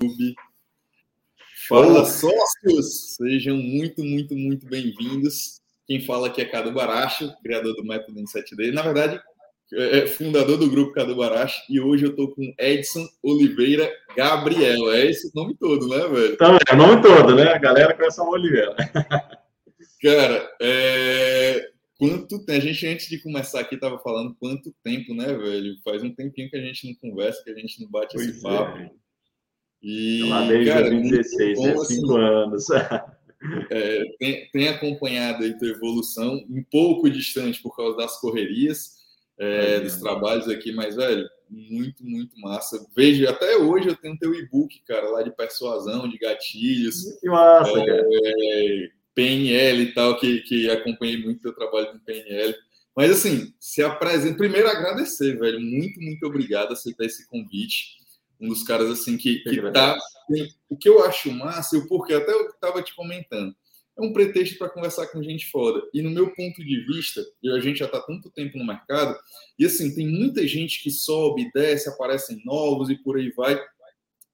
YouTube. Fala, sócios! Sejam muito, muito, muito bem-vindos. Quem fala aqui é Cadu Baracho, criador do método em 7D. Na verdade, é fundador do grupo Cadu Baracho. E hoje eu estou com Edson Oliveira Gabriel. É esse o nome todo, né, velho? Então, é o nome todo, né? A galera conhece o Oliveira. Cara, é... quanto tempo? A gente, antes de começar aqui, tava falando quanto tempo, né, velho? Faz um tempinho que a gente não conversa, que a gente não bate pois esse papo. É. E, lá desde cara, 2016, bom, né? Cinco assim, anos. É, tem, tem, acompanhado aí tua evolução, um pouco distante por causa das correrias, é, é, dos trabalhos aqui, mas, velho, muito, muito massa. Vejo, até hoje eu tenho teu e-book, cara, lá de persuasão, de gatilhos. Que massa, é, cara. PNL e tal, que, que acompanhei muito teu trabalho no PNL. Mas, assim, se apresenta. Primeiro, agradecer, velho. Muito, muito obrigado por aceitar esse convite um dos caras assim que, que tá. O que eu acho massa, o porquê, até eu estava te comentando, é um pretexto para conversar com gente foda. E no meu ponto de vista, e a gente já está tanto tempo no mercado, e assim, tem muita gente que sobe, desce, aparecem novos e por aí vai.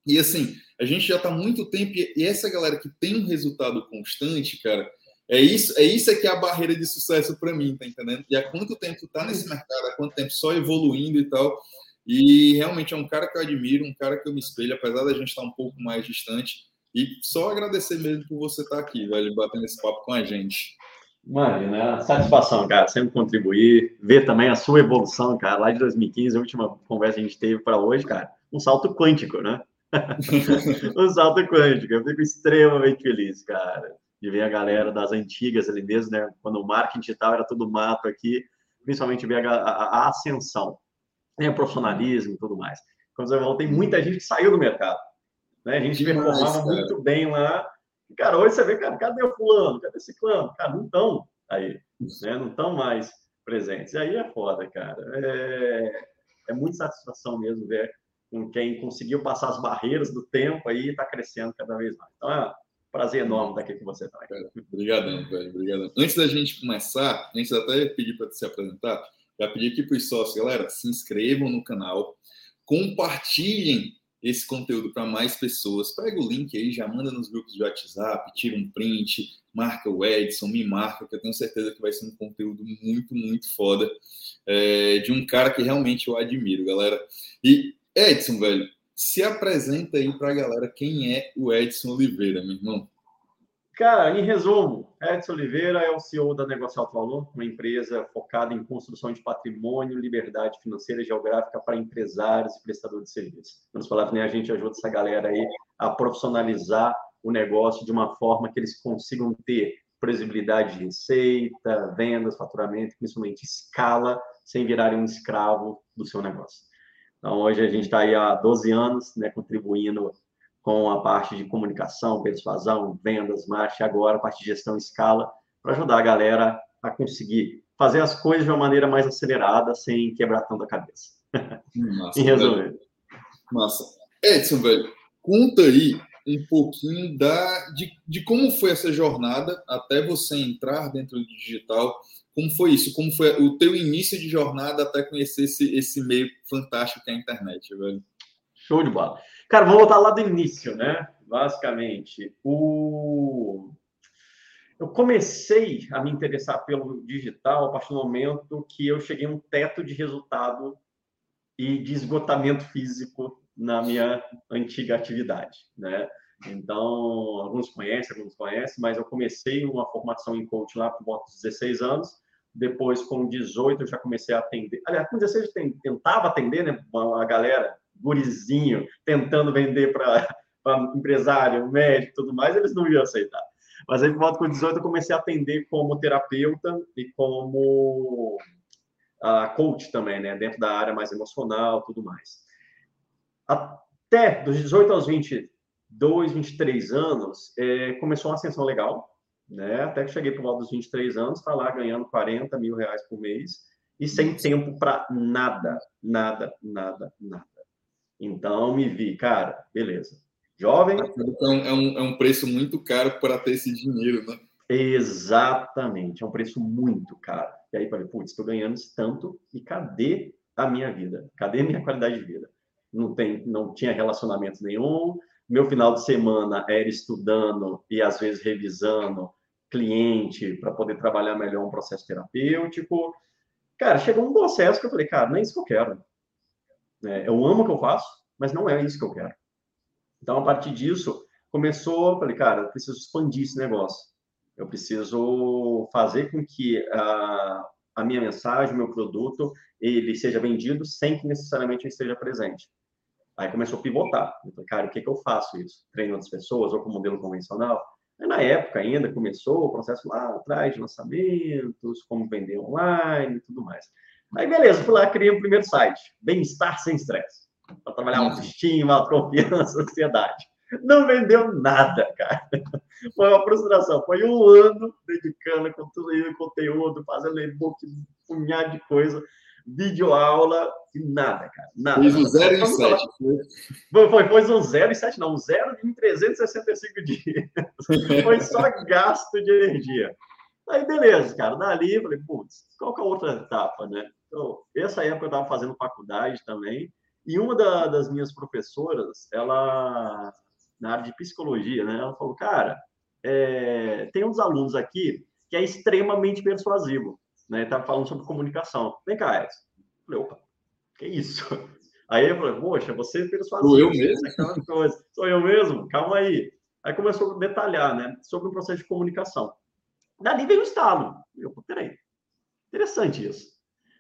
E assim, a gente já está muito tempo, e essa galera que tem um resultado constante, cara, é isso, é isso é que é a barreira de sucesso para mim, tá entendendo? E há quanto tempo tu tá nesse mercado, há quanto tempo só evoluindo e tal. E realmente é um cara que eu admiro, um cara que eu me espelho, apesar da gente estar um pouco mais distante. E só agradecer mesmo por você estar aqui, velho, batendo esse papo com a gente. Mano, né? Satisfação, cara, sempre contribuir, ver também a sua evolução, cara, lá de 2015, a última conversa que a gente teve para hoje, cara, um salto quântico, né? um salto quântico, eu fico extremamente feliz, cara, de ver a galera das antigas ali mesmo, né? Quando o marketing digital era tudo mato aqui, principalmente ver a, a, a ascensão né, profissionalismo e tudo mais. Quando você falou, tem muita gente que saiu do mercado. Né? A gente performava muito bem lá. E, cara, hoje você vê, cara, cadê o fulano? Cadê esse clã? Cara, não estão aí. Né? Não estão mais presentes. E aí é foda, cara. É, é muita satisfação mesmo ver com quem conseguiu passar as barreiras do tempo aí e está crescendo cada vez mais. Então é um prazer enorme estar aqui com você também. Obrigadão, velho. Obrigadão. Antes da gente começar, a gente até pedir para se apresentar. Já pedi aqui para os sócios, galera, se inscrevam no canal, compartilhem esse conteúdo para mais pessoas. Pega o link aí, já manda nos grupos de WhatsApp, tira um print, marca o Edson, me marca, que eu tenho certeza que vai ser um conteúdo muito, muito foda é, de um cara que realmente eu admiro, galera. E Edson, velho, se apresenta aí para a galera quem é o Edson Oliveira, meu irmão. Cara, em resumo, Edson Oliveira é o CEO da Negócio Alto Valor, uma empresa focada em construção de patrimônio, liberdade financeira e geográfica para empresários e prestadores de serviços. Vamos falar, né, a gente ajuda essa galera aí a profissionalizar o negócio de uma forma que eles consigam ter previsibilidade de receita, vendas, faturamento, principalmente escala, sem virarem um escravo do seu negócio. Então, hoje a gente está aí há 12 anos, né, contribuindo com a parte de comunicação, persuasão, vendas, marketing, agora a parte de gestão escala, para ajudar a galera a conseguir fazer as coisas de uma maneira mais acelerada, sem quebrar tanto a cabeça. Massa, em resumo. Massa. Edson, velho, conta aí um pouquinho da, de, de como foi essa jornada até você entrar dentro do digital. Como foi isso? Como foi o teu início de jornada até conhecer esse, esse meio fantástico que é a internet, velho? Show de bola. Cara, vamos voltar lá do início, né? Basicamente, o... eu comecei a me interessar pelo digital a partir do momento que eu cheguei a um teto de resultado e de esgotamento físico na minha antiga atividade, né? Então, alguns conhecem, alguns conhecem, mas eu comecei uma formação em coach lá por volta dos 16 anos. Depois, com 18, eu já comecei a atender. Aliás, com 16 eu tentava atender, né? A galera gurizinho tentando vender para empresário, médico tudo mais, eles não iam aceitar. Mas aí, por volta com 18, eu comecei a atender como terapeuta e como uh, coach também, né? Dentro da área mais emocional tudo mais. Até dos 18 aos 22, 23 anos, é, começou uma ascensão legal, né? Até que cheguei por volta dos 23 anos, tá lá ganhando 40 mil reais por mês e sem tempo para nada, nada, nada, nada. Então, me vi, cara, beleza. Jovem. Então, é um, é um preço muito caro para ter esse dinheiro, né? Exatamente, é um preço muito caro. E aí, falei, putz, estou ganhando tanto e cadê a minha vida? Cadê a minha qualidade de vida? Não, tem, não tinha relacionamento nenhum, meu final de semana era estudando e às vezes revisando cliente para poder trabalhar melhor um processo terapêutico. Cara, chegou um processo que eu falei, cara, não é isso que eu quero. É, eu amo o que eu faço, mas não é isso que eu quero. Então, a partir disso, começou, falei, cara, eu preciso expandir esse negócio. Eu preciso fazer com que a, a minha mensagem, o meu produto, ele seja vendido sem que necessariamente eu esteja presente. Aí começou a pivotar. Eu falei, cara, o que, que eu faço isso? Treino outras pessoas ou com modelo convencional? Aí, na época ainda começou o processo lá atrás de lançamentos, como vender online e tudo mais. Aí, beleza, fui lá, criei o primeiro site, Bem-Estar Sem Estresse, para trabalhar autoestima, autoconfiança, ansiedade. Não vendeu nada, cara. Foi uma frustração. Foi um ano dedicando conteúdo, conteúdo fazendo e-book, um punhado de coisa, vídeo aula e nada, cara. Nada. Fiz um 0 em 7. Foi, foi, foi um 0 em 7, não, um 0 em 365 dias. foi só gasto de energia. Aí, beleza, cara. Dali, eu falei, putz, qual que é a outra etapa, né? Então, essa época eu estava fazendo faculdade também. E uma da, das minhas professoras, ela na área de psicologia, né? Ela falou, cara, é, tem uns alunos aqui que é extremamente persuasivo, né? Tá falando sobre comunicação. Vem cá, Edson. Eu falei, opa, que isso? Aí eu falei, poxa, você é persuasivo. Sou eu mesmo? Coisa. Sou eu mesmo? Calma aí. Aí começou a detalhar, né? Sobre o processo de comunicação. Dali veio o estalo. Eu, peraí, interessante isso.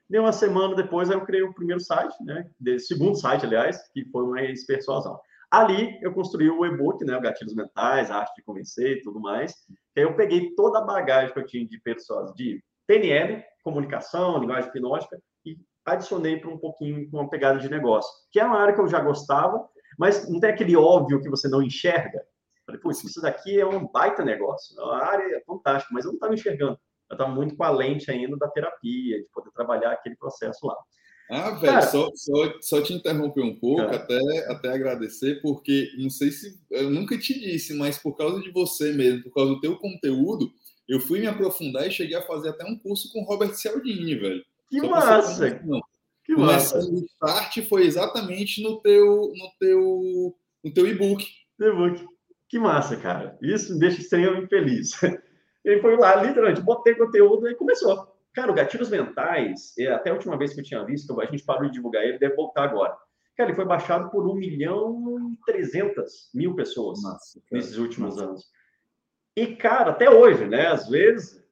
Deu uma semana depois, eu criei o primeiro site, né? segundo site, aliás, que foi uma persuasão. Ali eu construí o e-book, né, o Gatilhos Mentais, a arte de convencer e tudo mais. Aí eu peguei toda a bagagem que eu tinha de pessoas de PNL, comunicação, linguagem hipnótica, e adicionei para um pouquinho com uma pegada de negócio, que é uma área que eu já gostava, mas não tem aquele óbvio que você não enxerga. Falei, pô, isso daqui é um baita negócio, a área é fantástica, mas eu não estava enxergando. Eu estava muito com a lente ainda da terapia, de poder trabalhar aquele processo lá. Ah, velho, Cara, só, só, só te interromper um pouco, até, até agradecer, porque não sei se eu nunca te disse, mas por causa de você mesmo, por causa do teu conteúdo, eu fui me aprofundar e cheguei a fazer até um curso com o Robert Cialdini, velho. Que só massa! Que massa! O start foi exatamente no teu, no teu, no teu e-book. E-book. Que massa, cara. Isso me deixa extremamente feliz. Ele foi lá, literalmente, botei conteúdo e começou. Cara, o Gatilhos Mentais, é, até a última vez que eu tinha visto, a gente parou de divulgar ele, deve voltar agora. Cara, ele foi baixado por 1 milhão e 300 mil pessoas Nossa, nesses últimos Nossa. anos. E, cara, até hoje, né? Às vezes,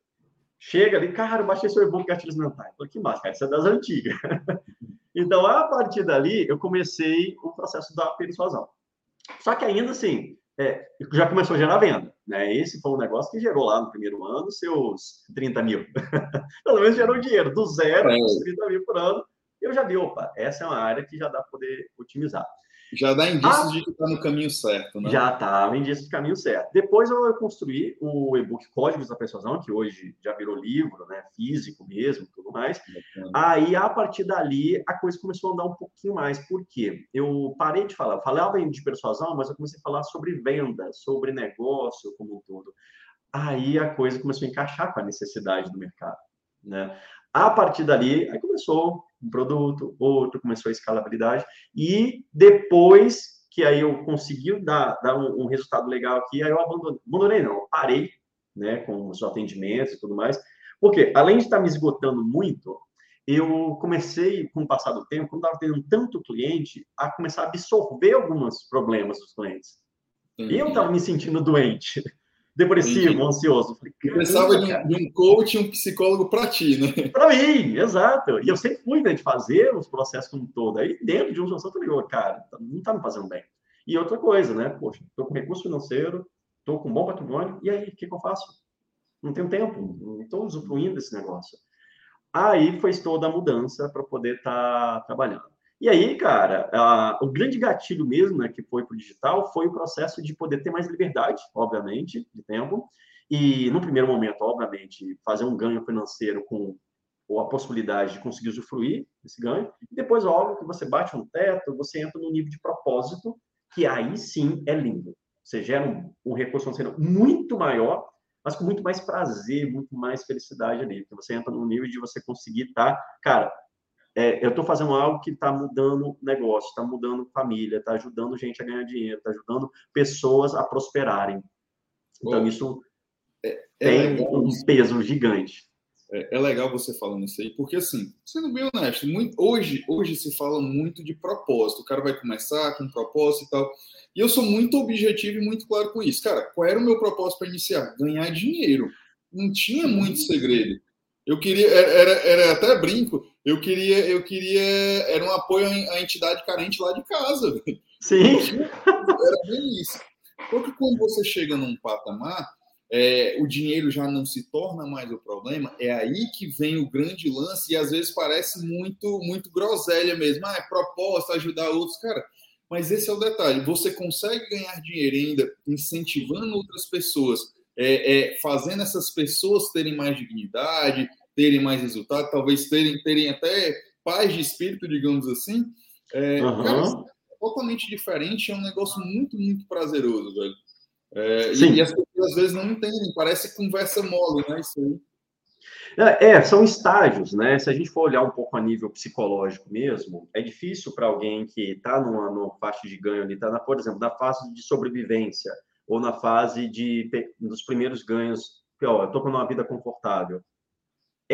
chega ali, cara, eu baixei seu e-book Gatilhos Mentais. Falei, que massa, cara, isso é das antigas. então, a partir dali, eu comecei o processo da persuasão. Só que ainda assim, é, já começou a gerar venda. Né? Esse foi um negócio que gerou lá no primeiro ano seus 30 mil. Pelo menos gerou dinheiro, do zero é. aos 30 mil por ano. Eu já vi, opa, essa é uma área que já dá para poder otimizar. Já dá indícios ah, de que está no caminho certo, né? Já está, indícios de caminho certo. Depois eu construí o e-book Códigos da Persuasão, que hoje já virou livro, né? Físico mesmo, tudo mais. Aí, a partir dali, a coisa começou a andar um pouquinho mais. Por quê? Eu parei de falar, eu falava de persuasão, mas eu comecei a falar sobre venda, sobre negócio como um todo. Aí a coisa começou a encaixar com a necessidade do mercado, né? A partir dali, aí começou um produto, outro, começou a escalabilidade. E depois que aí eu consegui dar, dar um, um resultado legal aqui, aí eu abandonei, abandonei não, parei né, com os atendimentos e tudo mais. Porque, além de estar me esgotando muito, eu comecei, com o passar do tempo, quando estava tendo tanto cliente, a começar a absorver alguns problemas dos clientes. Uhum. Eu estava me sentindo doente depressivo, Entendi. ansioso. Falei, Precisava de um, de um coach, um psicólogo para ti, né? Para mim, exato. E eu sempre fui né, de fazer os processos como todo. Aí dentro de um solução, eu falei, cara, tá, não está me fazendo bem. E outra coisa, né? Poxa, estou com recurso financeiro, estou com bom patrimônio, e aí, o que, que eu faço? Não tenho tempo, não estou usufruindo desse negócio. Aí foi toda a mudança para poder estar tá trabalhando. E aí, cara, a, o grande gatilho mesmo, né, que foi para o digital, foi o processo de poder ter mais liberdade, obviamente, de tempo. E, no primeiro momento, obviamente, fazer um ganho financeiro com ou a possibilidade de conseguir usufruir desse ganho. E depois, óbvio, que você bate um teto, você entra no nível de propósito, que aí sim é lindo. Você gera um, um recurso financeiro muito maior, mas com muito mais prazer, muito mais felicidade ali. Porque você entra no nível de você conseguir estar, tá, cara, é, eu estou fazendo algo que está mudando negócio, está mudando família, está ajudando gente a ganhar dinheiro, está ajudando pessoas a prosperarem. Então, isso é, é tem um peso gigante. É, é, legal você falando isso aí, porque assim, sendo bem honesto, muito, hoje, hoje se fala muito de propósito. O cara vai começar com um propósito e tal. E eu sou muito objetivo e muito claro com isso. Cara, qual era o meu propósito para iniciar? Ganhar dinheiro. Não tinha muito segredo. Eu queria, era, era até brinco, eu queria, eu queria, era um apoio à entidade carente lá de casa. Sim. Era bem isso. Porque quando você chega num patamar, é, o dinheiro já não se torna mais o problema, é aí que vem o grande lance, e às vezes parece muito, muito groselha mesmo. Ah, é proposta, ajudar outros. Cara, mas esse é o detalhe: você consegue ganhar dinheiro ainda incentivando outras pessoas, é, é, fazendo essas pessoas terem mais dignidade, terem mais resultado, talvez terem, terem até paz de espírito, digamos assim. É, uhum. cara, é totalmente diferente, é um negócio muito, muito prazeroso, velho. É, e, e, as pessoas às vezes não entendem, parece conversa mole, né? Isso aí. É, é, são estágios, né? Se a gente for olhar um pouco a nível psicológico mesmo, é difícil para alguém que está numa, numa faixa de ganho ali, está, na, por exemplo, na fase de sobrevivência ou na fase de dos primeiros ganhos, que ó, eu estou com uma vida confortável.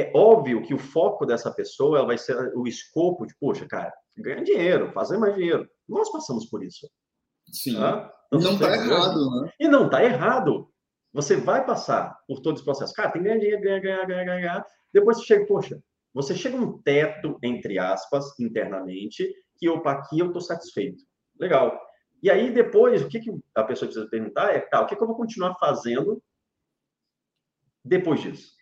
É óbvio que o foco dessa pessoa ela vai ser o escopo de, poxa, cara, ganhar dinheiro, fazer mais dinheiro. Nós passamos por isso. Sim. Tá? Então, não está errado, né? E não está errado. Você vai passar por todo esse processo. Cara, tem que ganhar dinheiro, ganhar, ganhar, ganhar, ganhar. Depois você chega, poxa, você chega um teto, entre aspas, internamente, que opa, aqui eu estou satisfeito. Legal. E aí, depois, o que, que a pessoa precisa perguntar é, tá, o que, que eu vou continuar fazendo depois disso?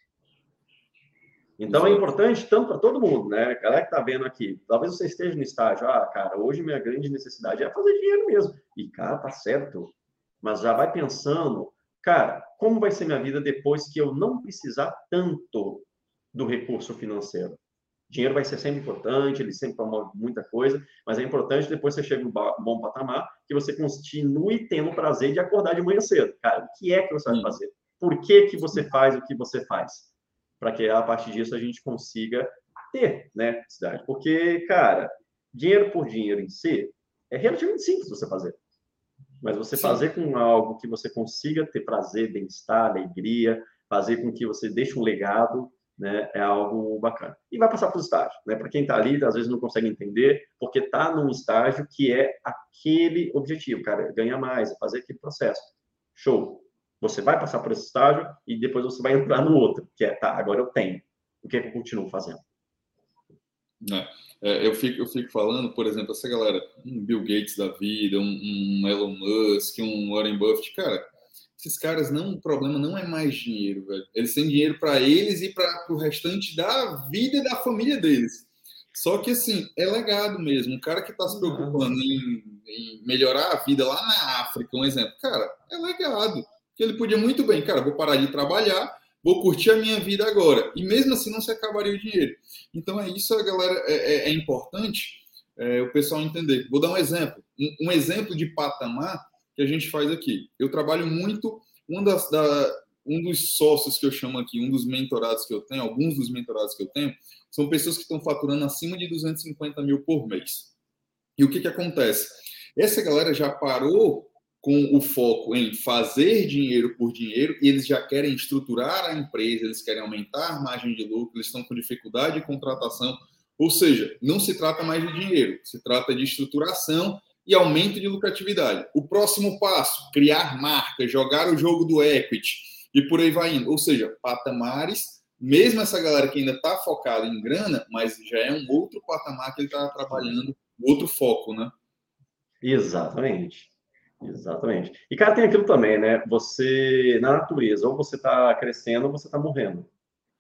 Então, é importante tanto para todo mundo, né? A galera que está vendo aqui, talvez você esteja no estágio, ah, cara, hoje minha grande necessidade é fazer dinheiro mesmo. E, cara, tá certo. Mas já vai pensando, cara, como vai ser minha vida depois que eu não precisar tanto do recurso financeiro? Dinheiro vai ser sempre importante, ele sempre promove muita coisa, mas é importante depois você chega um bom patamar que você continue tendo o prazer de acordar de manhã cedo. Cara, o que é que você vai fazer? Por que, que você faz o que você faz? Para que a partir disso a gente consiga ter, né, cidade. Porque, cara, dinheiro por dinheiro em si é relativamente simples você fazer. Mas você Sim. fazer com algo que você consiga ter prazer, bem-estar, alegria, fazer com que você deixe um legado, né, é algo bacana. E vai passar para os estágios, né? Para quem está ali, às vezes não consegue entender, porque está num estágio que é aquele objetivo, cara, ganhar mais, fazer aquele processo. Show. Você vai passar por esse estágio e depois você vai entrar no outro, que é, tá, agora eu tenho. O que é que eu continuo fazendo? É, é, eu, fico, eu fico falando, por exemplo, essa galera, um Bill Gates da vida, um, um Elon Musk, um Warren Buffett, cara, esses caras não, o problema não é mais dinheiro, velho. Eles têm dinheiro para eles e para o restante da vida e da família deles. Só que assim, é legado mesmo. Um cara que está se preocupando em, em melhorar a vida lá na África, um exemplo, cara, é legado que ele podia muito bem, cara, vou parar de trabalhar, vou curtir a minha vida agora. E mesmo assim não se acabaria o dinheiro. Então é isso, galera, é, é, é importante é, o pessoal entender. Vou dar um exemplo, um, um, exemplo de patamar que a gente faz aqui. Eu trabalho muito, um, das, da, um dos sócios que eu chamo aqui, um dos mentorados que eu tenho, alguns dos mentorados que eu tenho, são pessoas que estão faturando acima de 250 mil por mês. E o que, que acontece? Essa galera já parou com o foco em fazer dinheiro por dinheiro e eles já querem estruturar a empresa, eles querem aumentar a margem de lucro, eles estão com dificuldade de contratação. Ou seja, não se trata mais de dinheiro, se trata de estruturação e aumento de lucratividade. O próximo passo, criar marca, jogar o jogo do equity e por aí vai indo. Ou seja, patamares, mesmo essa galera que ainda está focada em grana, mas já é um outro patamar que ele está trabalhando, outro foco, né? Exatamente. Exatamente. E, cara, tem aquilo também, né? Você, na natureza, ou você está crescendo ou você está morrendo.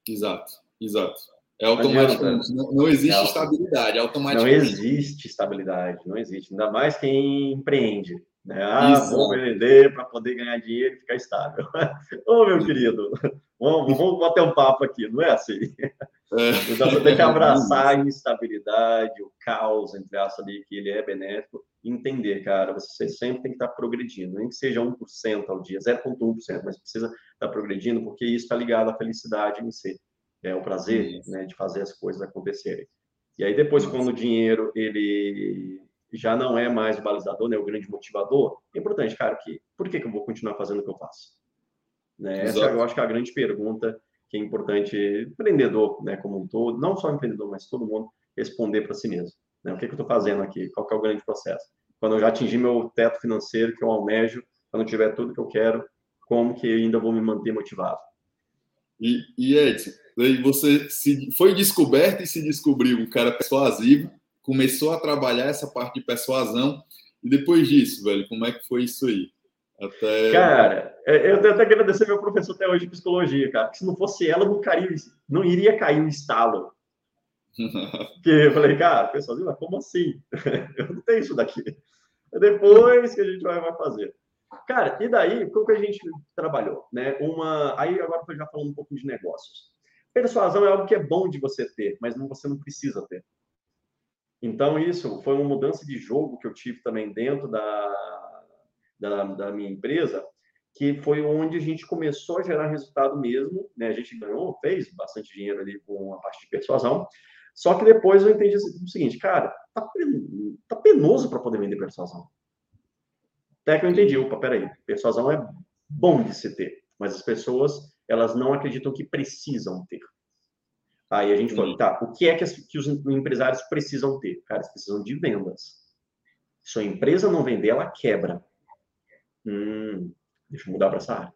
Exato, exato. É automático. Não, não, existe é estabilidade, é automático. Não existe estabilidade, não existe. Ainda mais quem empreende. Né? Ah, Isso. vou vender para poder ganhar dinheiro e ficar estável. Ô, oh, meu querido, vamos, vamos bater um papo aqui, não é assim? Então você tem que abraçar a instabilidade, o caos, entre aspas, ali, que ele é benéfico, entender, cara, você sempre tem que estar progredindo, nem que seja 1% ao dia, 0,1%, mas precisa estar progredindo, porque isso está ligado à felicidade em si, é o prazer né, de fazer as coisas acontecerem. E aí depois, Nossa. quando o dinheiro ele já não é mais o balizador, né, o grande motivador, é importante, cara, que por que, que eu vou continuar fazendo o que eu faço? Né? Essa eu acho que é a grande pergunta que é importante empreendedor, né, como um todo, não só empreendedor, mas todo mundo responder para si mesmo. Né? O que, que eu estou fazendo aqui? Qual é o grande processo? Quando eu já atingir meu teto financeiro que eu almejo, quando eu tiver tudo que eu quero, como que ainda vou me manter motivado? E, e Edson, você se, foi descoberto e se descobriu um cara persuasivo, começou a trabalhar essa parte de persuasão, e depois disso, velho, como é que foi isso aí? Até... Cara, é, eu tenho até que agradecer meu professor até hoje de psicologia, cara. se não fosse ela, não, caiu, não iria cair um estalo. Porque eu falei, cara, pessoal, como assim? eu não tenho isso daqui. É depois que a gente vai, vai fazer. Cara, e daí, como que a gente trabalhou? Né? Uma... Aí agora eu já falando um pouco de negócios. Persuasão é algo que é bom de você ter, mas não, você não precisa ter. Então, isso foi uma mudança de jogo que eu tive também dentro da, da, da minha empresa, que foi onde a gente começou a gerar resultado mesmo, né? A gente ganhou, fez bastante dinheiro ali com a parte de persuasão. Só que depois eu entendi o seguinte, cara, tá, tá penoso para poder vender persuasão. Até que eu entendi, opa, peraí, persuasão é bom de se ter, mas as pessoas, elas não acreditam que precisam ter. Aí a gente falou, tá, o que é que, as, que os empresários precisam ter? Cara, eles precisam de vendas. Se a empresa não vender, ela quebra. Hum, deixa eu mudar para essa área.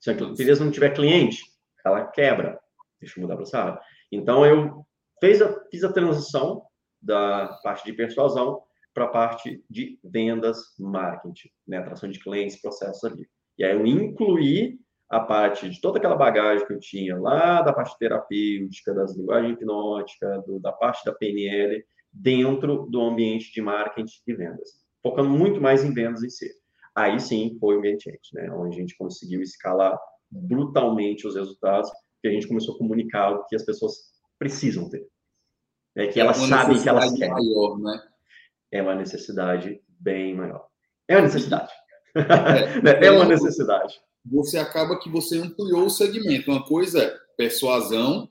Se a empresa não tiver cliente, ela quebra. Deixa eu mudar para essa área. Então, eu fez a, fiz a transição da parte de persuasão para a parte de vendas, marketing, né? atração de clientes, processos ali. E aí eu incluí a parte de toda aquela bagagem que eu tinha lá da parte terapêutica, das linguagens hipnóticas, do, da parte da PNL, dentro do ambiente de marketing e vendas, focando muito mais em vendas em si. Aí sim foi o Game Change, né? Onde a gente conseguiu escalar brutalmente os resultados, que a gente começou a comunicar o que as pessoas precisam ter. É que é elas sabem que elas querem. Maior, né? É uma necessidade bem maior. É uma necessidade. É, é uma necessidade. Você acaba que você ampliou o segmento. Uma coisa é persuasão,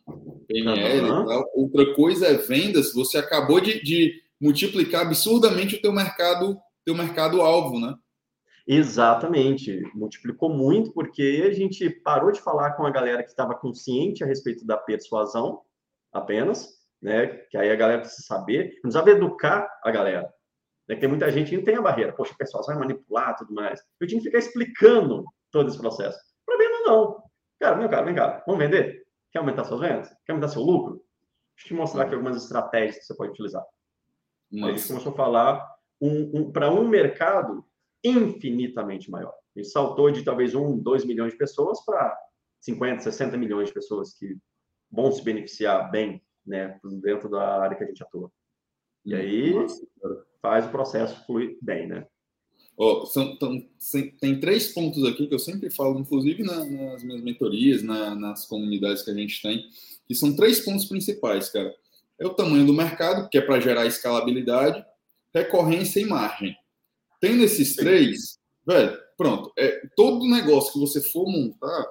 PNL uhum. outra coisa é vendas. Você acabou de, de multiplicar absurdamente o teu mercado, teu mercado alvo, né? Exatamente, multiplicou muito porque a gente parou de falar com a galera que estava consciente a respeito da persuasão apenas, né? Que aí a galera precisa saber, precisava educar a galera. Né? Tem muita gente que não tem a barreira, poxa, a persuasão é manipular tudo mais. Eu tinha que ficar explicando todo esse processo. Venda, não. Cara, meu cara, vem cá, vamos vender? Quer aumentar suas vendas? Quer aumentar seu lucro? Deixa eu te mostrar aqui algumas estratégias que você pode utilizar. Aí a gente começou a falar um, um, para um mercado infinitamente maior. Ele saltou de talvez 1, 2 milhões de pessoas para 50, 60 milhões de pessoas que vão se beneficiar bem né, dentro da área que a gente atua. E aí Nossa, faz o processo fluir bem, né? Oh, são, tão, tem três pontos aqui que eu sempre falo, inclusive na, nas minhas mentorias, na, nas comunidades que a gente tem, que são três pontos principais, cara. É o tamanho do mercado, que é para gerar escalabilidade, recorrência e margem. Tendo esses três, velho, pronto. É, todo negócio que você for montar,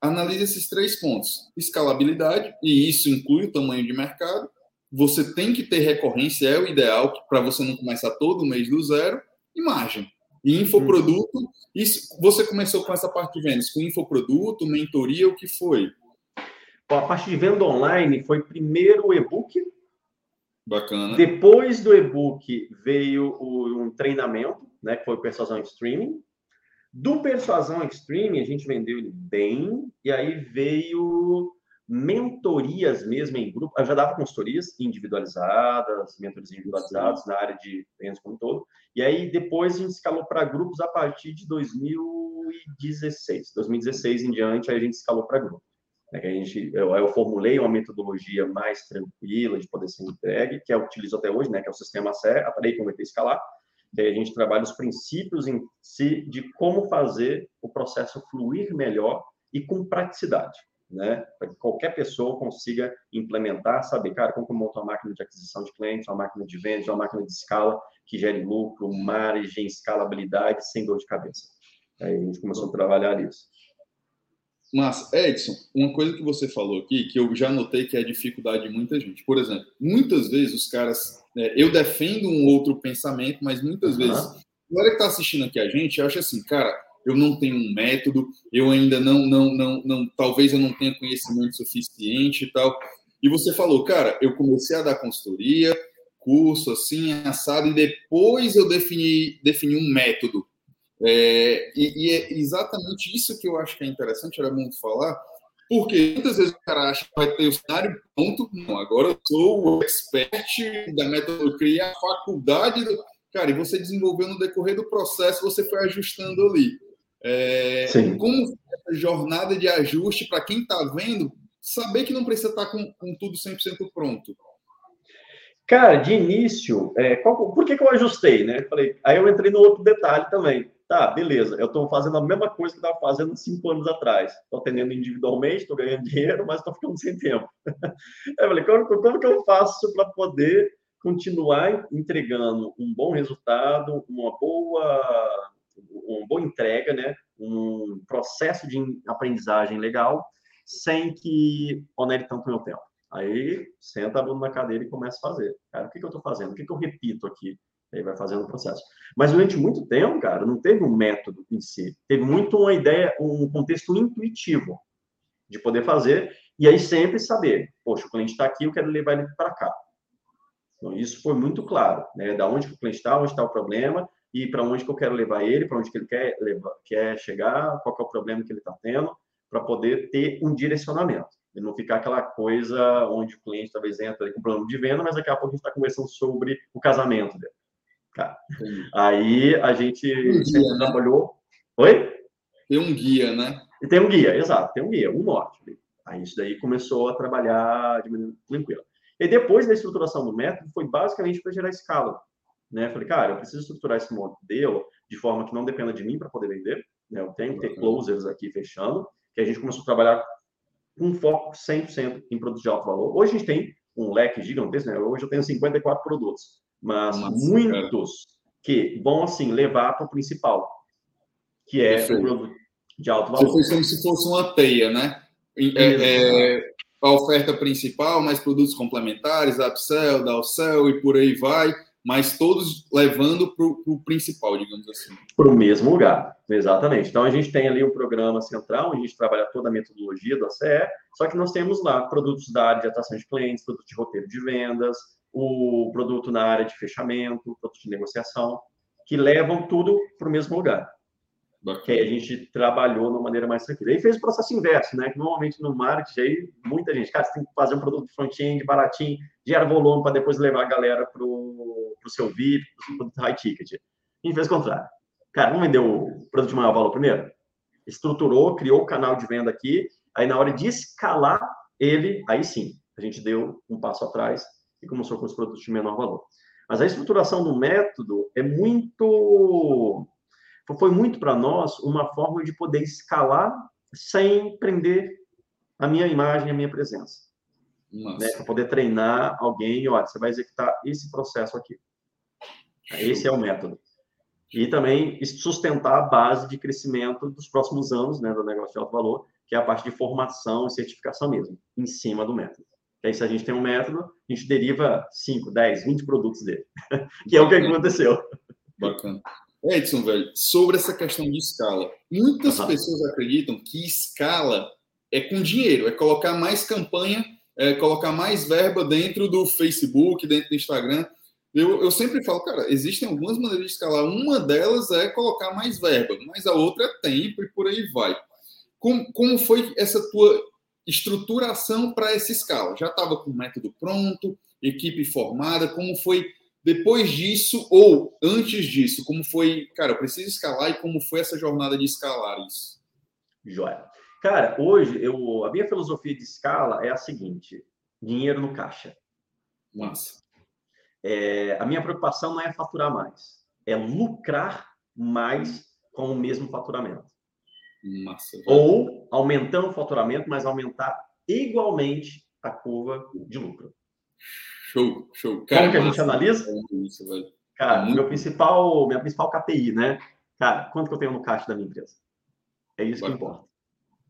analise esses três pontos: escalabilidade, e isso inclui o tamanho de mercado. Você tem que ter recorrência, é o ideal, para você não começar todo mês do zero, e margem. E infoproduto, isso, você começou com essa parte de vendas, com infoproduto, mentoria, o que foi? a parte de venda online foi primeiro o e-book, Bacana. Depois do e-book veio o, um treinamento, né, que foi o Persuasão Extreme. Do Persuasão Extreme, a gente vendeu ele bem, e aí veio mentorias mesmo em grupo. Eu já dava consultorias individualizadas, mentorias individualizadas Sim. na área de vendas como um todo. E aí depois a gente escalou para grupos a partir de 2016. 2016 em diante, aí a gente escalou para grupos. Né, que a gente, eu, eu, formulei uma metodologia mais tranquila de poder ser entregue, que eu utilizo até hoje, né, que é o sistema CE, Atrair, Converter e Escalar, que a gente trabalha os princípios em si de como fazer o processo fluir melhor e com praticidade, né, para que qualquer pessoa consiga implementar, saber, cara, como monto uma máquina de aquisição de clientes, uma máquina de vendas, uma máquina de escala que gere lucro, margem, escalabilidade, sem dor de cabeça. Aí a gente começou a trabalhar isso. Mas, Edson, uma coisa que você falou aqui, que eu já notei que é a dificuldade de muita gente. Por exemplo, muitas vezes os caras. É, eu defendo um outro pensamento, mas muitas uhum. vezes. A galera que está assistindo aqui a gente acha assim, cara, eu não tenho um método, eu ainda não, não, não, não, talvez eu não tenha conhecimento suficiente e tal. E você falou, cara, eu comecei a dar consultoria, curso assim, assado, e depois eu defini, defini um método. É, e, e, é exatamente isso que eu acho que é interessante, era muito falar, porque muitas vezes o cara acha que vai ter o cenário pronto. Não, agora eu sou o expert da metodologia, a faculdade. Do... Cara, e você desenvolveu no decorrer do processo, você foi ajustando ali. É, como essa jornada de ajuste para quem está vendo, saber que não precisa estar tá com, com tudo 100% pronto. Cara, de início, é, qual, por que, que eu ajustei, né? Falei, aí eu entrei no outro detalhe também. Tá, beleza, eu estou fazendo a mesma coisa que estava fazendo cinco anos atrás. Estou atendendo individualmente, estou ganhando dinheiro, mas estou ficando sem tempo. eu falei, como, como que eu faço para poder continuar entregando um bom resultado, uma boa, uma boa entrega, né? um processo de aprendizagem legal, sem que onere tanto meu tempo? Aí senta a bunda na cadeira e começa a fazer. Cara, o que, que eu estou fazendo? O que, que eu repito aqui? Aí vai fazendo o processo. Mas durante muito tempo, cara, não teve um método em si. Teve muito uma ideia, um contexto intuitivo de poder fazer. E aí sempre saber, poxa, o cliente está aqui, eu quero levar ele para cá. Então, isso foi muito claro, né? Da onde o cliente está, onde está o problema e para onde que eu quero levar ele, para onde que ele quer, levar, quer chegar, qual é o problema que ele está tendo, para poder ter um direcionamento. E não ficar aquela coisa onde o cliente talvez entra com plano de venda, mas daqui a pouco a gente está conversando sobre o casamento dele. Cara. Aí a gente um guia, né? trabalhou. Oi? Tem um guia, né? E tem um guia, exato, tem um guia, um norte. Aí isso daí começou a trabalhar de maneira tranquila. E depois da estruturação do método, foi basicamente para gerar escala. Né? Falei, cara, eu preciso estruturar esse modelo de forma que não dependa de mim para poder vender. Né? Eu tenho que ter closers aqui fechando, que a gente começou a trabalhar com foco 100% em produtos de alto valor. Hoje a gente tem um leque gigantesco, né? Hoje eu tenho 54 produtos mas Nossa, muitos cara. que vão assim levar para o principal, que é Perfeito. o produto de alto valor. Você como se fosse uma teia, né? É, é, a oferta principal, mais produtos complementares, upsell, downsell e por aí vai, mas todos levando para o principal, digamos assim. Para o mesmo lugar, exatamente. Então a gente tem ali o um programa central, a gente trabalha toda a metodologia do ACE, só que nós temos lá produtos da área de atração de clientes, produtos de roteiro de vendas, o produto na área de fechamento, produto de negociação, que levam tudo para o mesmo lugar. Que a gente trabalhou de uma maneira mais tranquila. E fez o processo inverso, né? Que normalmente no marketing, aí, muita gente, cara, você tem que fazer um produto front-end baratinho, gera volume para depois levar a galera para o seu VIP, para o seu produto high ticket. A gente fez o contrário. Cara, vamos vender o produto de maior valor primeiro? Estruturou, criou o canal de venda aqui, aí na hora de escalar ele, aí sim, a gente deu um passo atrás e começou com os produtos de menor valor. Mas a estruturação do método é muito foi muito para nós uma forma de poder escalar sem prender a minha imagem, a minha presença. Né? Para poder treinar alguém, olha, você vai executar esse processo aqui. Esse é o método. E também sustentar a base de crescimento dos próximos anos né, do negócio de alto valor, que é a parte de formação e certificação mesmo, em cima do método. Que aí, se a gente tem um método, a gente deriva 5, 10, 20 produtos dele. que é o que aconteceu. Bacana. Edson, velho, sobre essa questão de escala. Muitas uhum. pessoas acreditam que escala é com dinheiro, é colocar mais campanha, é colocar mais verba dentro do Facebook, dentro do Instagram. Eu, eu sempre falo, cara, existem algumas maneiras de escalar. Uma delas é colocar mais verba, mas a outra é tempo e por aí vai. Como, como foi essa tua estruturação para essa escala. Já estava com o método pronto, equipe formada, como foi depois disso ou antes disso? Como foi, cara, eu preciso escalar e como foi essa jornada de escalar isso? Joia. Cara, hoje eu, a minha filosofia de escala é a seguinte: dinheiro no caixa. Massa. É, a minha preocupação não é faturar mais, é lucrar mais com o mesmo faturamento. Massa. Ou aumentando o faturamento, mas aumentar igualmente a curva de lucro. Show, show. Cara, Como que a gente analisa? Isso, Cara, Muito meu principal, minha principal KPI, né? Cara, quanto que eu tenho no caixa da minha empresa? É isso que importa.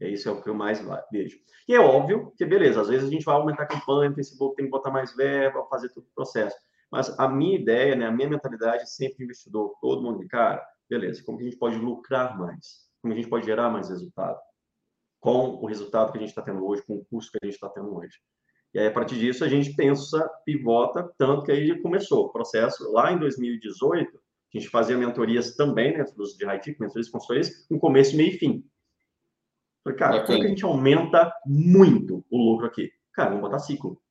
É isso é o que eu mais vejo. E é óbvio que, beleza, às vezes a gente vai aumentar a campanha, o Facebook tem que botar mais verba, fazer todo o processo. Mas a minha ideia, né, a minha mentalidade é sempre investidor, todo mundo, cara, beleza, como que a gente pode lucrar mais? Como a gente pode gerar mais resultado? Com o resultado que a gente está tendo hoje, com o custo que a gente está tendo hoje. E aí, a partir disso, a gente pensa, pivota, tanto que aí começou o processo lá em 2018, a gente fazia mentorias também, né, dos de high ticket, mentorias consultorias, com começo, meio e fim. Falei, cara, como que a gente aumenta muito o lucro aqui? Cara, vamos botar ciclo.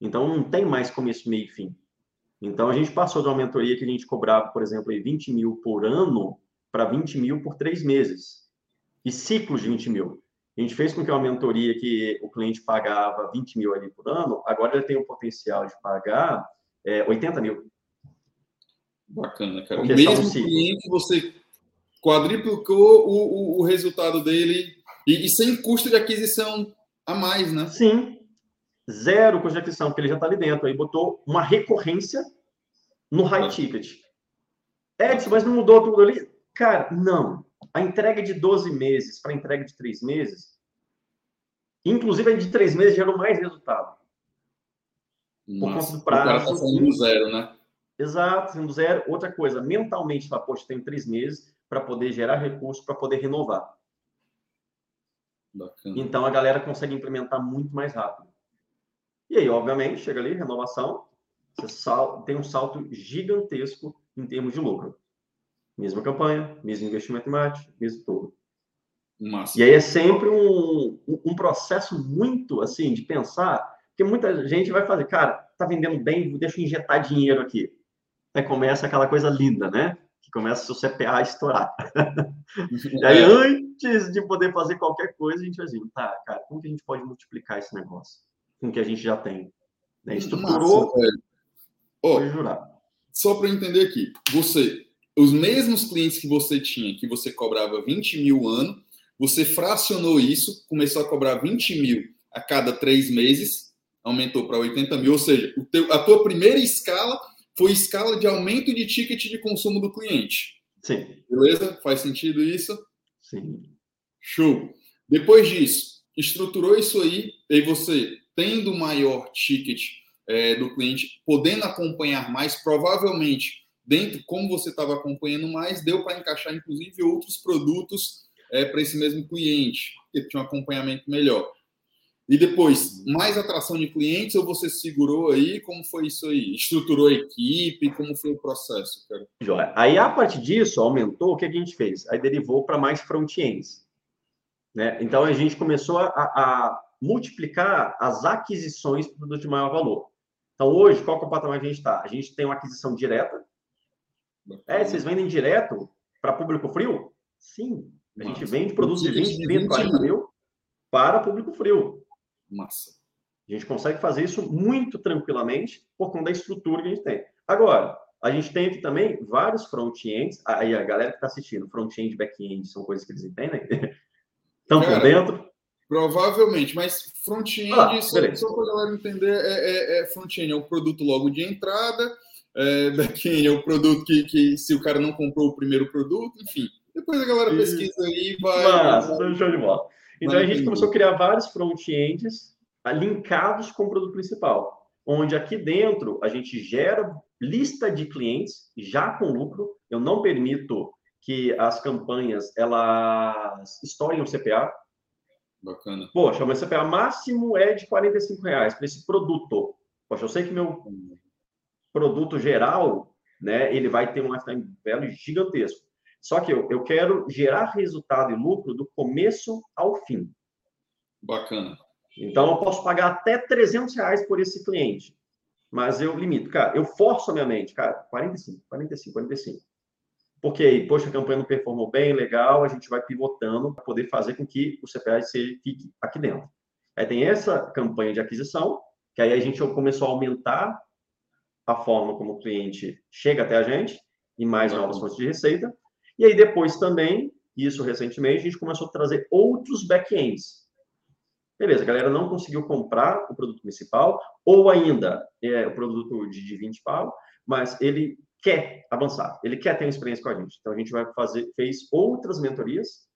Então, não tem mais começo, meio e fim. Então, a gente passou de uma mentoria que a gente cobrava, por exemplo, 20 mil por ano para 20 mil por três meses. E ciclos de 20 mil. A gente fez com que uma mentoria que o cliente pagava 20 mil ali por ano, agora ele tem o potencial de pagar é, 80 mil. Bacana, cara. Porque o mesmo cliente, você quadriplicou o, o, o resultado dele e, e, sem custo de aquisição a mais, né? Sim. Zero custo de aquisição, porque ele já está ali dentro. Aí botou uma recorrência no high ticket. Edson, mas não mudou tudo ali? Cara, não. A entrega de 12 meses para a entrega de 3 meses, inclusive a de 3 meses gerou mais resultado. Por conta do prazo. O cara tá saindo zero, né? Exato, sendo zero. Outra coisa, mentalmente, fala, poxa, tenho três meses para poder gerar recursos, para poder renovar. Bacana. Então a galera consegue implementar muito mais rápido. E aí, obviamente, chega ali, renovação, você sal, tem um salto gigantesco em termos de lucro. Mesma campanha, mesmo investimento em marketing, mesmo tudo. Massa. E aí é sempre um, um processo muito assim de pensar, porque muita gente vai fazer, cara, tá vendendo bem, deixa eu injetar dinheiro aqui. Aí começa aquela coisa linda, né? Que começa o seu CPA a estourar. e aí, é. antes de poder fazer qualquer coisa, a gente vai assim, tá, cara, como que a gente pode multiplicar esse negócio com o que a gente já tem? Né? Estruturou, oh, jurar. Só para entender aqui, você, os mesmos clientes que você tinha, que você cobrava 20 mil ano, você fracionou isso, começou a cobrar 20 mil a cada três meses, aumentou para 80 mil, ou seja, teu, a tua primeira escala foi escala de aumento de ticket de consumo do cliente. Sim. Beleza? Faz sentido isso? Sim. Show. Depois disso, estruturou isso aí, e você tendo maior ticket é, do cliente, podendo acompanhar mais, provavelmente, dentro, como você estava acompanhando mais, deu para encaixar, inclusive, outros produtos é, para esse mesmo cliente, que tinha um acompanhamento melhor. E depois, mais atração de clientes ou você segurou aí? Como foi isso aí? Estruturou a equipe? Como foi o processo, cara? Aí, a partir disso, aumentou, o que a gente fez? Aí derivou para mais front-ends. Né? Então, a gente começou a, a, multiplicar as aquisições de produtos de maior valor. Então, hoje, qual é o patamar que a gente está? A gente tem uma aquisição direta. É, vocês vendem direto para público frio? Sim. A gente vende produtos de 20, 30, 40 mil para público frio. Massa. A gente consegue fazer isso muito tranquilamente por conta da estrutura que a gente tem. Agora, a gente tem aqui também vários front-ends. Aí a galera que está assistindo, front-end, back-end, são coisas que eles entendem. Estão por dentro. Provavelmente, mas front-end, ah, só, só para a galera entender, é, é, é front-end é o produto logo de entrada, é, back-end é o produto que, que, se o cara não comprou o primeiro produto, enfim. Depois a galera pesquisa aí e vai. Massa, vai, show de bola. Então a gente começou a criar vários front-ends linkados com o produto principal, onde aqui dentro a gente gera lista de clientes já com lucro. Eu não permito que as campanhas elas estourem o CPA. Bacana. Poxa, meu CPA máximo é de 45 reais para esse produto. Poxa, eu sei que meu produto geral, né, ele vai ter um lifetime value gigantesco. Só que eu, eu quero gerar resultado e lucro do começo ao fim. Bacana. Então, eu posso pagar até 300 reais por esse cliente. Mas eu limito, cara, eu forço a minha mente, cara, 45, 45, 45. Porque, poxa, a campanha não performou bem, legal, a gente vai pivotando para poder fazer com que o CPA fique aqui dentro. Aí tem essa campanha de aquisição, que aí a gente começou a aumentar a forma como o cliente chega até a gente, e mais novas fontes de receita. E aí depois também, isso recentemente, a gente começou a trazer outros back-ends. Beleza, a galera não conseguiu comprar o produto principal, ou ainda é, o produto de, de 20 pau, mas ele quer avançar, ele quer ter uma experiência com a gente. Então a gente vai fazer, fez outras mentorias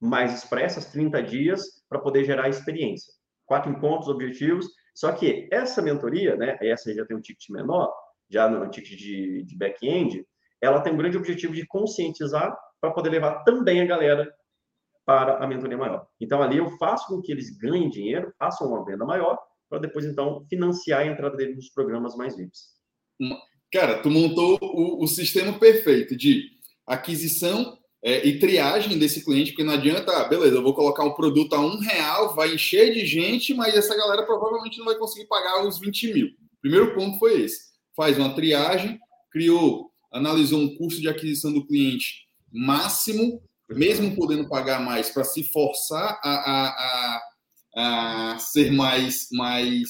mais expressas, 30 dias, para poder gerar experiência. Quatro encontros objetivos. Só que essa mentoria, né, essa já tem um ticket menor, já no ticket de, de back-end, ela tem um grande objetivo de conscientizar para poder levar também a galera para a mentoria maior. Então, ali eu faço com que eles ganhem dinheiro, façam uma venda maior, para depois, então, financiar a entrada deles nos programas mais VIPs. Cara, tu montou o, o sistema perfeito de aquisição é, e triagem desse cliente, porque não adianta, ah, beleza, eu vou colocar um produto a um real, vai encher de gente, mas essa galera provavelmente não vai conseguir pagar os 20 mil. Primeiro ponto foi esse. Faz uma triagem, criou, analisou um custo de aquisição do cliente máximo, mesmo podendo pagar mais, para se forçar a, a, a, a ser mais, mais,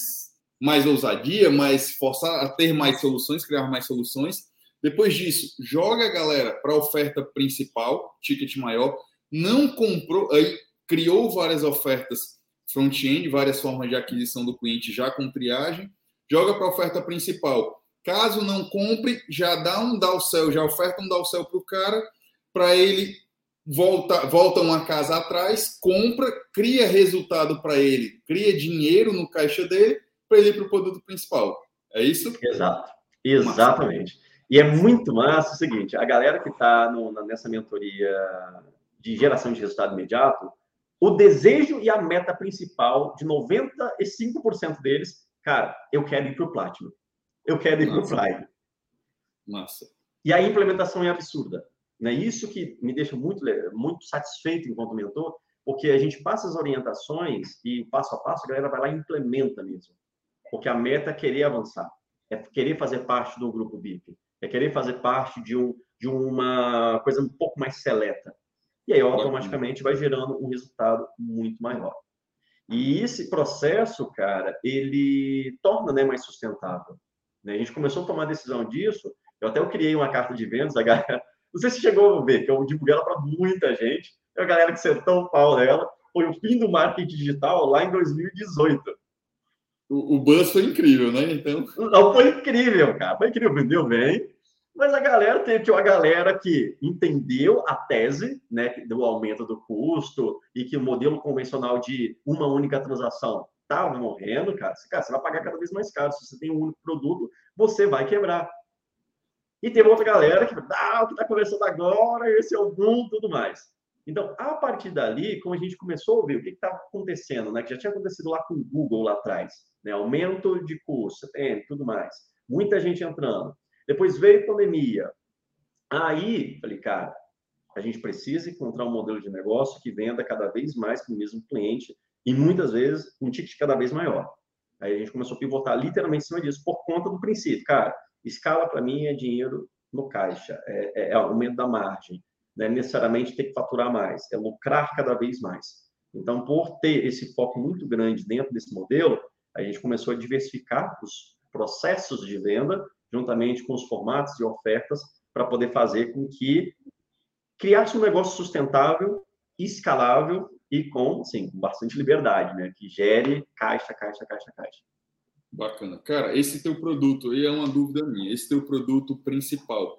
mais ousadia, mais forçar a ter mais soluções, criar mais soluções depois disso, joga a galera para a oferta principal, ticket maior. Não comprou, aí criou várias ofertas front-end, várias formas de aquisição do cliente já com triagem. Joga para a oferta principal. Caso não compre, já dá um céu, já oferta um céu para o cara, para ele volta, volta uma casa atrás, compra, cria resultado para ele, cria dinheiro no caixa dele, para ele ir para o produto principal. É isso? Exato. Exatamente. E é muito massa o seguinte: a galera que está nessa mentoria de geração de resultado imediato, o desejo e a meta principal de 95% deles, cara, eu quero ir para o Platinum. Eu quero ir para o Prime. Massa. E a implementação é absurda. Né? Isso que me deixa muito, muito satisfeito enquanto mentor, porque a gente passa as orientações e passo a passo a galera vai lá e implementa mesmo. Porque a meta é querer avançar, é querer fazer parte do grupo BIP é querer fazer parte de, um, de uma coisa um pouco mais seleta. E aí, automaticamente, vai gerando um resultado muito maior. E esse processo, cara, ele torna né, mais sustentável. Né? A gente começou a tomar decisão disso. Eu até eu criei uma carta de vendas, a galera. Não sei se chegou a ver, que eu divulguei ela para muita gente. A galera que sentou o pau dela. Foi o fim do marketing digital lá em 2018. O, o buzz foi incrível, né? Então. Não, foi incrível, cara. Foi incrível, vendeu bem. Mas a galera teve uma galera que entendeu a tese né, do aumento do custo e que o modelo convencional de uma única transação estava morrendo, cara. Cara, você vai pagar cada vez mais caro. Se você tem um único produto, você vai quebrar. E tem outra galera que, ah, o que está começando agora, esse é o boom, tudo mais. Então, a partir dali, como a gente começou a ouvir o que estava acontecendo, né? Que já tinha acontecido lá com o Google lá atrás, né? Aumento de custo, tem, tudo mais. Muita gente entrando. Depois veio pandemia. Aí, falei, cara, a gente precisa encontrar um modelo de negócio que venda cada vez mais para o mesmo cliente e muitas vezes um ticket cada vez maior. Aí a gente começou a pivotar literalmente em cima disso por conta do princípio. Cara, escala para mim é dinheiro no caixa, é, é, é aumento da margem não é necessariamente ter que faturar mais, é lucrar cada vez mais. Então, por ter esse foco muito grande dentro desse modelo, a gente começou a diversificar os processos de venda, juntamente com os formatos de ofertas, para poder fazer com que criasse um negócio sustentável, escalável e com, sim, com bastante liberdade, né? Que gere caixa, caixa, caixa, caixa. Bacana. Cara, esse teu produto, aí é uma dúvida minha, esse teu produto principal,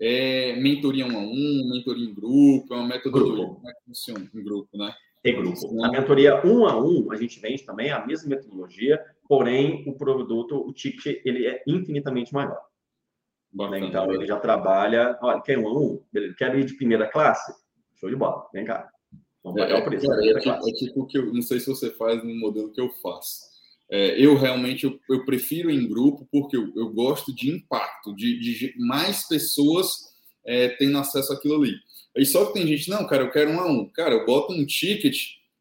é mentoria um a um, mentoria em grupo, é uma metodologia grupo. como é que funciona em grupo, né? Tem grupo. A mentoria um a um, a gente vende também a mesma metodologia, porém o produto, o ticket, ele é infinitamente maior. Bacana, então ele já trabalha, olha, quer um a um? Beleza, quero ir de primeira classe? Show de bola, vem cá. Vamos pagar é, o preço. Cara, é, tipo, é tipo que eu não sei se você faz no modelo que eu faço. É, eu realmente eu, eu, prefiro em grupo porque eu, eu gosto de impacto, de, de mais pessoas é, tendo acesso àquilo ali. Aí só que tem gente, não, cara, eu quero um a um. Cara, eu boto um ticket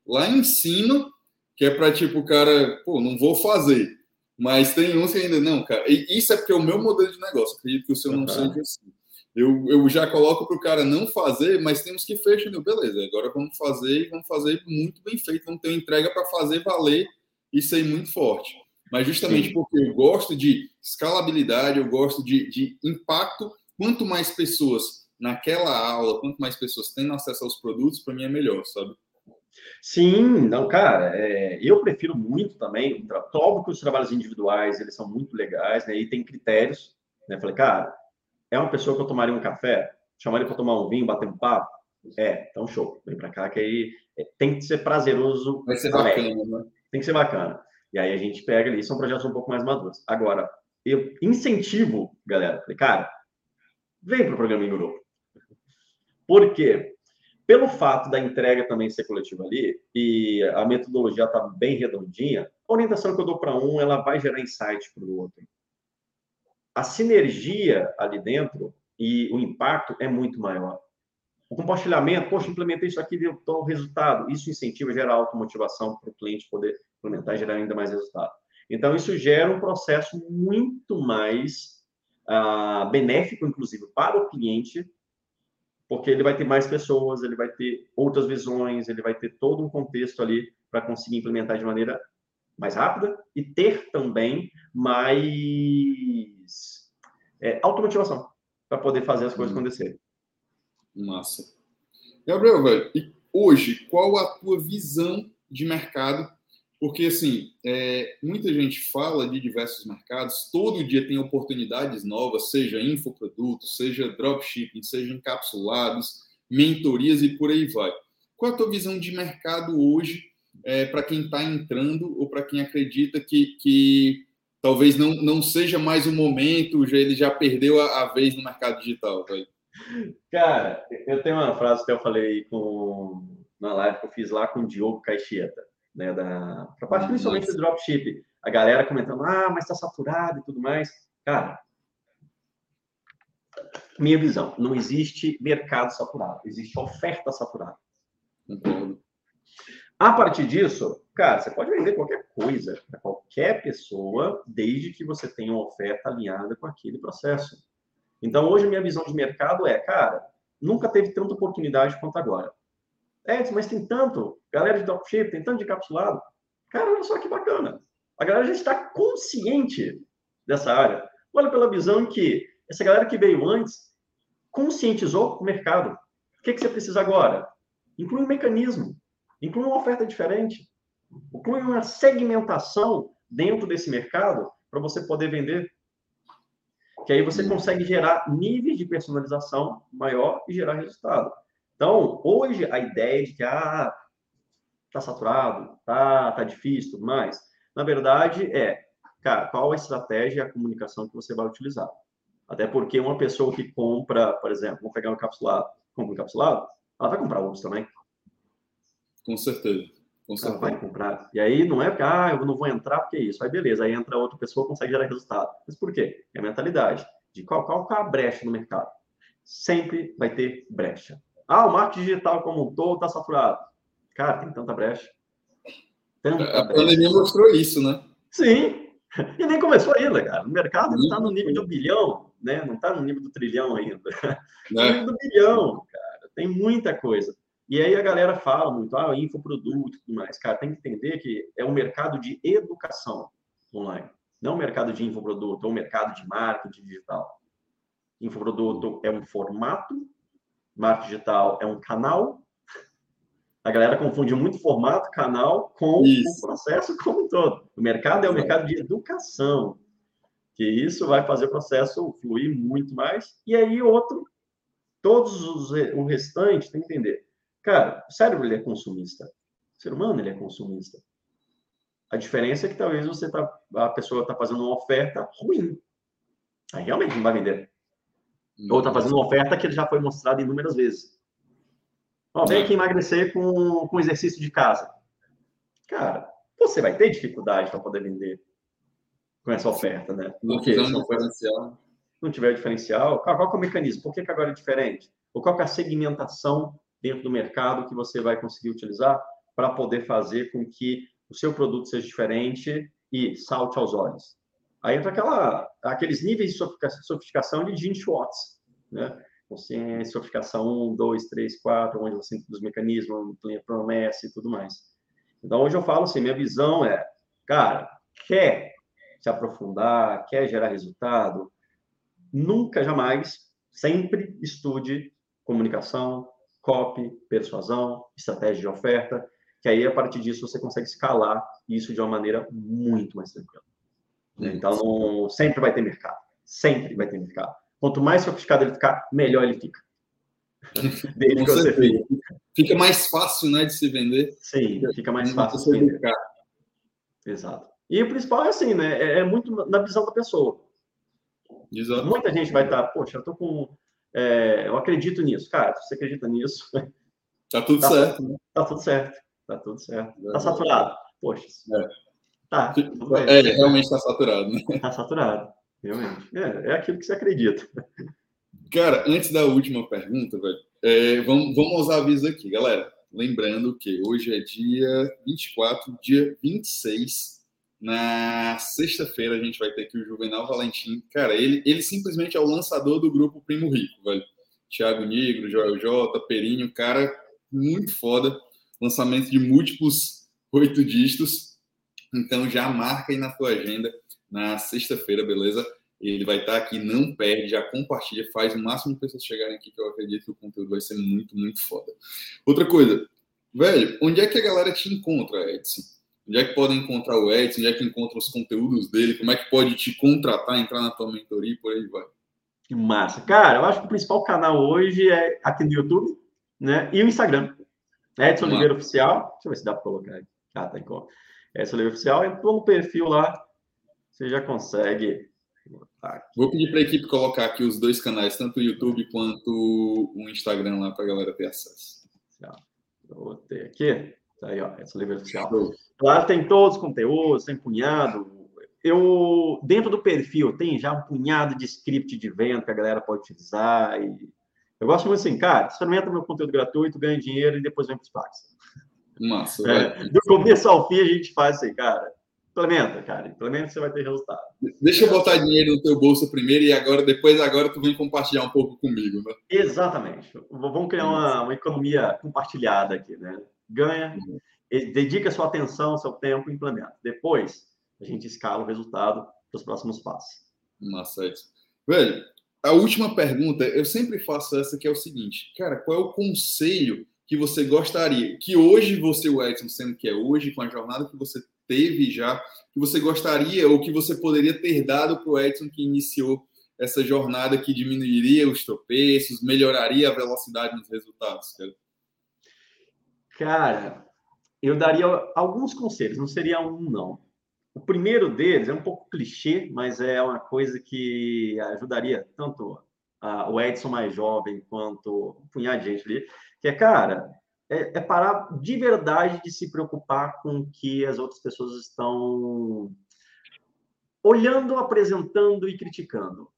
lá em cima, que é para tipo, cara, pô, não vou fazer. Mas tem uns que ainda não, cara. E isso é porque é o meu modelo de negócio. Acredito que o seu não uhum. seja assim. Eu, eu já coloco para o cara não fazer, mas temos que fechar. Beleza, agora vamos fazer e vamos fazer muito bem feito. Vamos ter uma entrega para fazer valer isso aí muito forte. Mas justamente Sim. porque eu gosto de escalabilidade, eu gosto de, de impacto, quanto mais pessoas naquela aula, quanto mais pessoas têm acesso aos produtos, para mim é melhor, sabe? Sim, não, cara, é, eu prefiro muito também, óbvio que os trabalhos individuais, eles são muito legais, né, e tem critérios, né, falei, cara, é uma pessoa que eu tomaria um café, chamaria para tomar um vinho, bater um papo, É, então show. Vem para cá que aí é, tem que ser prazeroso. Vai ser bacana, né? Tem que ser bacana. E aí a gente pega ali, são projetos um pouco mais maduros. Agora, eu incentivo, galera, cara, vem para o programa grupo. Por quê? Pelo fato da entrega também ser coletiva ali, e a metodologia está bem redondinha, a orientação que eu dou para um, ela vai gerar insight para o outro. A sinergia ali dentro e o impacto é muito maior. O compartilhamento, poxa, implementei isso aqui, deu tal resultado. Isso incentiva, gera automotivação para o cliente poder implementar e gerar ainda mais resultado. Então, isso gera um processo muito mais uh, benéfico, inclusive, para o cliente, porque ele vai ter mais pessoas, ele vai ter outras visões, ele vai ter todo um contexto ali para conseguir implementar de maneira mais rápida e ter também mais é, automotivação para poder fazer as coisas hum. acontecerem. Massa. Gabriel, velho, e hoje, qual a tua visão de mercado? Porque, assim, é, muita gente fala de diversos mercados, todo dia tem oportunidades novas, seja infoprodutos, seja dropshipping, seja encapsulados, mentorias e por aí vai. Qual a tua visão de mercado hoje é, para quem está entrando ou para quem acredita que, que talvez não, não seja mais o momento, já, ele já perdeu a, a vez no mercado digital? Cara, eu tenho uma frase que eu falei com, na live que eu fiz lá com o Diogo Caixeta, né, da, pra parte principalmente do dropship. A galera comentando, ah, mas está saturado e tudo mais. Cara, minha visão, não existe mercado saturado, existe oferta saturada. A partir disso, cara, você pode vender qualquer coisa para qualquer pessoa, desde que você tenha uma oferta alinhada com aquele processo. Então, hoje, minha visão de mercado é, cara, nunca teve tanta oportunidade quanto agora. É, mas tem tanto, galera de dropship, tem tanto de capsulado. Cara, olha só que bacana. A galera já está consciente dessa área. Olha pela visão que essa galera que veio antes conscientizou o mercado. O que, que você precisa agora? Inclui um mecanismo, inclui uma oferta diferente, inclui uma segmentação dentro desse mercado para você poder vender que aí você consegue gerar níveis de personalização maior e gerar resultado. Então, hoje, a ideia de que, ah, tá saturado, tá, tá difícil, tudo mais, na verdade, é, cara, qual a estratégia e a comunicação que você vai utilizar? Até porque uma pessoa que compra, por exemplo, vou pegar um encapsulado, compra um encapsulado, ela vai comprar outros também. Com certeza. Ela vai comprar. E aí não é porque, ah, eu não vou entrar porque é isso. Aí beleza, aí entra outra pessoa consegue gerar resultado. Mas por quê? É a mentalidade de qual, qual, qual a brecha no mercado. Sempre vai ter brecha. Ah, o marketing digital como um todo está saturado. Cara, tem tanta brecha. Tanta a brecha. pandemia mostrou isso, né? Sim. E nem começou ainda, cara. O mercado está no nível do bilhão, né? Não está no nível do trilhão ainda. No nível do bilhão, cara. Tem muita coisa. E aí a galera fala muito, ah, infoproduto e tudo mais. Cara, tem que entender que é um mercado de educação online. Não um mercado de infoproduto, é um mercado de marketing digital. Infoproduto é um formato, marketing digital é um canal. A galera confunde muito formato, canal, com isso. o processo como um todo. O mercado é o mercado de educação, que isso vai fazer o processo fluir muito mais. E aí, outro, todos os o restante tem que entender Cara, o cérebro ele é consumista. O ser humano ele é consumista. A diferença é que talvez você tá, a pessoa está fazendo uma oferta ruim. Aí realmente não vai vender. Ou está fazendo uma oferta que já foi mostrada inúmeras vezes. Ó, vem aqui emagrecer com, com exercício de casa. Cara, você vai ter dificuldade para poder vender com essa oferta, né? Não, diferencial. não tiver diferencial, qual, qual é o mecanismo? Por que, que agora é diferente? Ou qual é a segmentação dentro do mercado que você vai conseguir utilizar para poder fazer com que o seu produto seja diferente e salte aos olhos. Aí entra aquela, aqueles níveis de sofisticação de Gene Schwartz, né? Você, sofisticação 1, 2, 3, 4, onde você tem os mecanismos, promessa e tudo mais. Então, hoje eu falo assim, minha visão é, cara, quer se aprofundar, quer gerar resultado, nunca, jamais, sempre estude comunicação, copy, persuasão, estratégia de oferta, que aí a partir disso você consegue escalar isso de uma maneira muito mais tranquila. Né? Então, sempre vai ter mercado. Sempre vai ter mercado. Quanto mais sofisticado ele ficar, melhor ele fica. Desde que você fica. fica mais fácil, né, de se vender. Sim, fica mais fácil de se vender. Exato. E o principal é assim, né? É, é muito na visão da pessoa. Exato. Muita gente vai estar, poxa, eu tô com. É, eu acredito nisso. Cara, se você acredita nisso. Tá tudo tá, certo. Né? Tá tudo certo. Tá tudo certo. Tá saturado. Poxa. É. Tá. É, realmente está saturado, né? Tá saturado. Realmente. É, é aquilo que você acredita. Cara, antes da última pergunta, velho, é, vamos, vamos aos avisos aqui, galera. Lembrando que hoje é dia 24, dia 26. Na sexta-feira a gente vai ter aqui o Juvenal Valentim. Cara, ele, ele simplesmente é o lançador do grupo Primo Rico, velho. Thiago Negro, Joel J, Perinho, cara muito foda. Lançamento de múltiplos oito dígitos. Então já marca aí na tua agenda na sexta-feira, beleza? Ele vai estar aqui, não perde, já compartilha, faz o máximo de pessoas chegarem aqui, que eu acredito que o conteúdo vai ser muito, muito foda. Outra coisa, velho, onde é que a galera te encontra, Edson? Onde é que podem encontrar o Edson? Onde é que encontra os conteúdos dele? Como é que pode te contratar, entrar na tua mentoria e por aí vai? Que massa. Cara, eu acho que o principal canal hoje é aqui no YouTube, né? E o Instagram. Edson Oliveira Oficial. Deixa eu ver se dá para colocar aqui. Ah, tá em conta. Edson Oliveira Oficial. Entrou no perfil lá, você já consegue. Vou pedir para a equipe colocar aqui os dois canais, tanto o YouTube quanto o Instagram lá para a galera ter acesso. Vou ter aqui. Tá aí, ó, essa livre oficial. Lá tem todos os conteúdos, tem punhado. Eu, dentro do perfil, tem já um punhado de script de venda que a galera pode utilizar. E eu gosto muito assim, cara, experimenta meu conteúdo gratuito, ganha dinheiro e depois vem para os pagos. Massa. É, do começo ao fim a gente faz assim, cara Implementa, cara. Implementa você vai ter resultado. Deixa eu botar dinheiro no teu bolso primeiro e agora, depois agora tu vem compartilhar um pouco comigo, né? Exatamente. Vamos criar uma, uma economia compartilhada aqui, né? Ganha, uhum. dedica sua atenção, seu tempo e implementa. Depois, a gente escala o resultado para os próximos passos. Massa, isso. Velho, a última pergunta, eu sempre faço essa que é o seguinte, cara, qual é o conselho que você gostaria, que hoje você, o Edson, sendo que é hoje, com a jornada que você teve já, que você gostaria ou que você poderia ter dado para o Edson que iniciou essa jornada que diminuiria os tropeços, melhoraria a velocidade nos resultados? Cara, cara eu daria alguns conselhos, não seria um, não. O primeiro deles é um pouco clichê, mas é uma coisa que ajudaria tanto o Edson mais jovem quanto um punhado de gente ali, que é, cara, é, é, parar de verdade de se preocupar com o que as outras pessoas estão olhando, apresentando e criticando.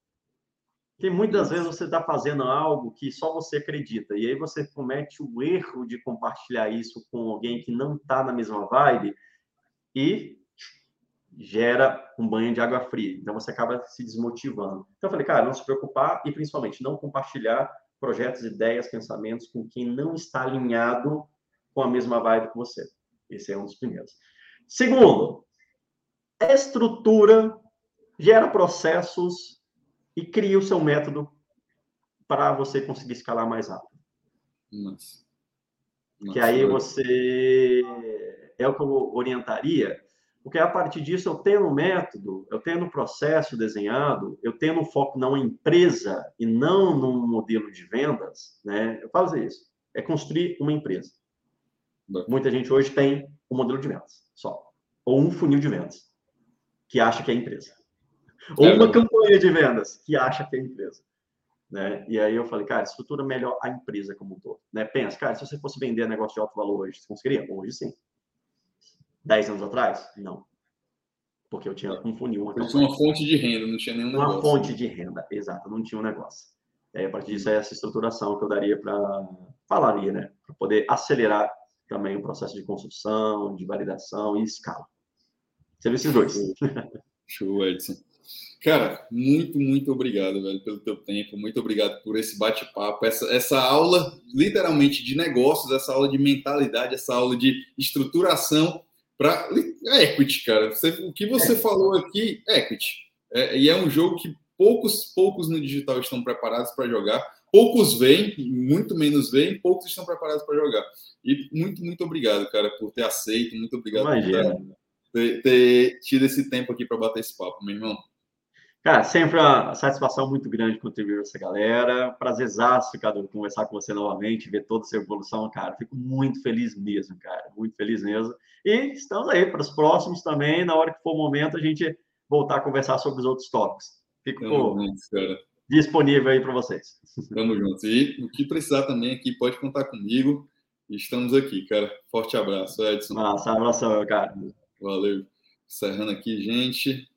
Porque muitas vezes você está fazendo algo que só você acredita, e aí você comete o erro de compartilhar isso com alguém que não está na mesma vibe e gera um banho de água fria. Então você acaba se desmotivando. Então eu falei, cara, não se preocupar e principalmente não compartilhar projetos, ideias, pensamentos com quem não está alinhado com a mesma vibe que você. Esse é um dos primeiros. Segundo, estrutura, gera processos e cria o seu método para você conseguir escalar mais rápido. Nossa. Nossa. Que aí você é o que eu orientaria porque a partir disso eu tenho um método, eu tenho um processo desenhado, eu tenho um foco numa empresa e não num modelo de vendas, né? Eu faço isso. É construir uma empresa. Muita gente hoje tem um modelo de vendas só, ou um funil de vendas que acha que é empresa, ou é uma campanha de vendas que acha que é empresa. Né? E aí eu falei, cara, estrutura melhor a empresa como um todo. Né? Pensa, cara, se você fosse vender negócio de alto valor hoje, você conseguiria? Hoje sim. 10 anos atrás? Não. Porque eu tinha um funil. Uma, tinha uma fonte de renda, não tinha nenhum negócio. Uma fonte de renda, exato, não tinha um negócio. E aí, a partir disso, é essa estruturação que eu daria para. falaria, né? Para poder acelerar também o processo de construção, de validação e escala. Você viu esses dois. Show, Edson. Cara, muito, muito obrigado, velho, pelo teu tempo. Muito obrigado por esse bate-papo, essa, essa aula, literalmente, de negócios, essa aula de mentalidade, essa aula de estruturação para é equity, cara. Você, o que você é. falou aqui, equity. É, e é um jogo que poucos, poucos no digital estão preparados para jogar. Poucos vêm, muito menos vêm, poucos estão preparados para jogar. E muito, muito obrigado, cara, por ter aceito. Muito obrigado Imagina. por ter, ter tido esse tempo aqui para bater esse papo, meu irmão. Cara, sempre uma satisfação muito grande contribuir com essa galera. Prazerzaço, Cadu, conversar com você novamente, ver toda essa evolução, cara. Fico muito feliz mesmo, cara. Muito feliz mesmo. E estamos aí para os próximos também. Na hora que for o momento, a gente voltar a conversar sobre os outros tópicos. Fico disponível aí para vocês. Tamo junto. E o que precisar também aqui, pode contar comigo. Estamos aqui, cara. Forte abraço, Edson. Massa, abração, cara. Valeu. Encerrando aqui, gente.